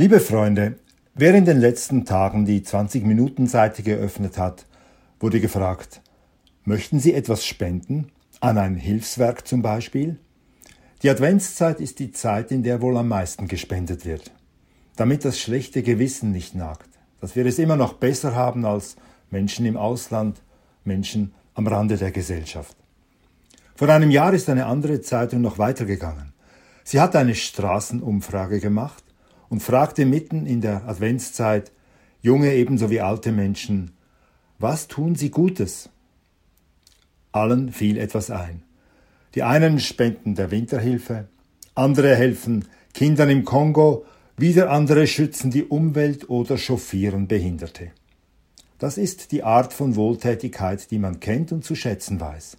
Liebe Freunde, wer in den letzten Tagen die 20-Minuten-Seite geöffnet hat, wurde gefragt, möchten Sie etwas spenden? An ein Hilfswerk zum Beispiel? Die Adventszeit ist die Zeit, in der wohl am meisten gespendet wird. Damit das schlechte Gewissen nicht nagt, dass wir es immer noch besser haben als Menschen im Ausland, Menschen am Rande der Gesellschaft. Vor einem Jahr ist eine andere Zeitung noch weitergegangen. Sie hat eine Straßenumfrage gemacht und fragte mitten in der Adventszeit junge ebenso wie alte Menschen, was tun sie Gutes? Allen fiel etwas ein. Die einen spenden der Winterhilfe, andere helfen Kindern im Kongo, wieder andere schützen die Umwelt oder chauffieren Behinderte. Das ist die Art von Wohltätigkeit, die man kennt und zu schätzen weiß.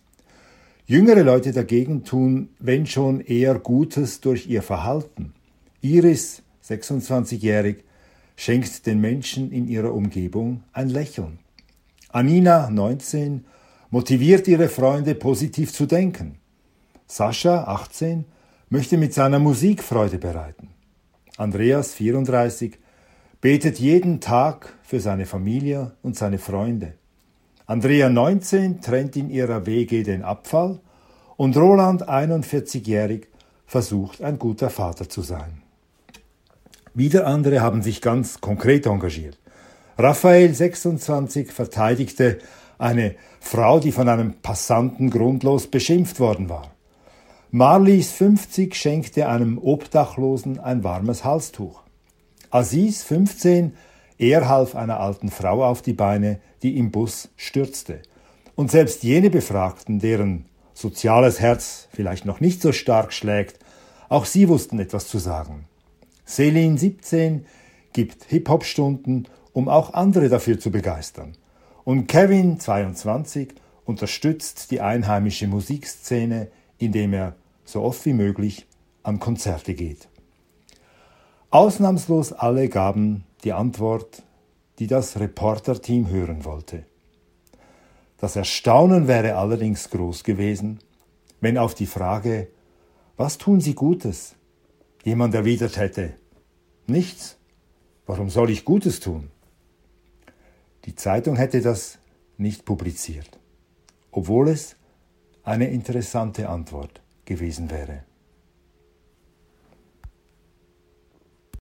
Jüngere Leute dagegen tun, wenn schon eher Gutes durch ihr Verhalten. Iris 26-jährig, schenkt den Menschen in ihrer Umgebung ein Lächeln. Anina, 19, motiviert ihre Freunde positiv zu denken. Sascha, 18, möchte mit seiner Musik Freude bereiten. Andreas, 34, betet jeden Tag für seine Familie und seine Freunde. Andrea, 19, trennt in ihrer WG den Abfall und Roland, 41-jährig, versucht ein guter Vater zu sein. Wieder andere haben sich ganz konkret engagiert. Raphael 26 verteidigte eine Frau, die von einem Passanten grundlos beschimpft worden war. Marlies 50 schenkte einem Obdachlosen ein warmes Halstuch. Aziz 15, er half einer alten Frau auf die Beine, die im Bus stürzte. Und selbst jene Befragten, deren soziales Herz vielleicht noch nicht so stark schlägt, auch sie wussten etwas zu sagen. Selin 17 gibt Hip-Hop-Stunden, um auch andere dafür zu begeistern. Und Kevin 22 unterstützt die einheimische Musikszene, indem er so oft wie möglich an Konzerte geht. Ausnahmslos alle gaben die Antwort, die das Reporter-Team hören wollte. Das Erstaunen wäre allerdings groß gewesen, wenn auf die Frage, was tun Sie Gutes, jemand erwidert hätte, nichts, warum soll ich Gutes tun? Die Zeitung hätte das nicht publiziert, obwohl es eine interessante Antwort gewesen wäre.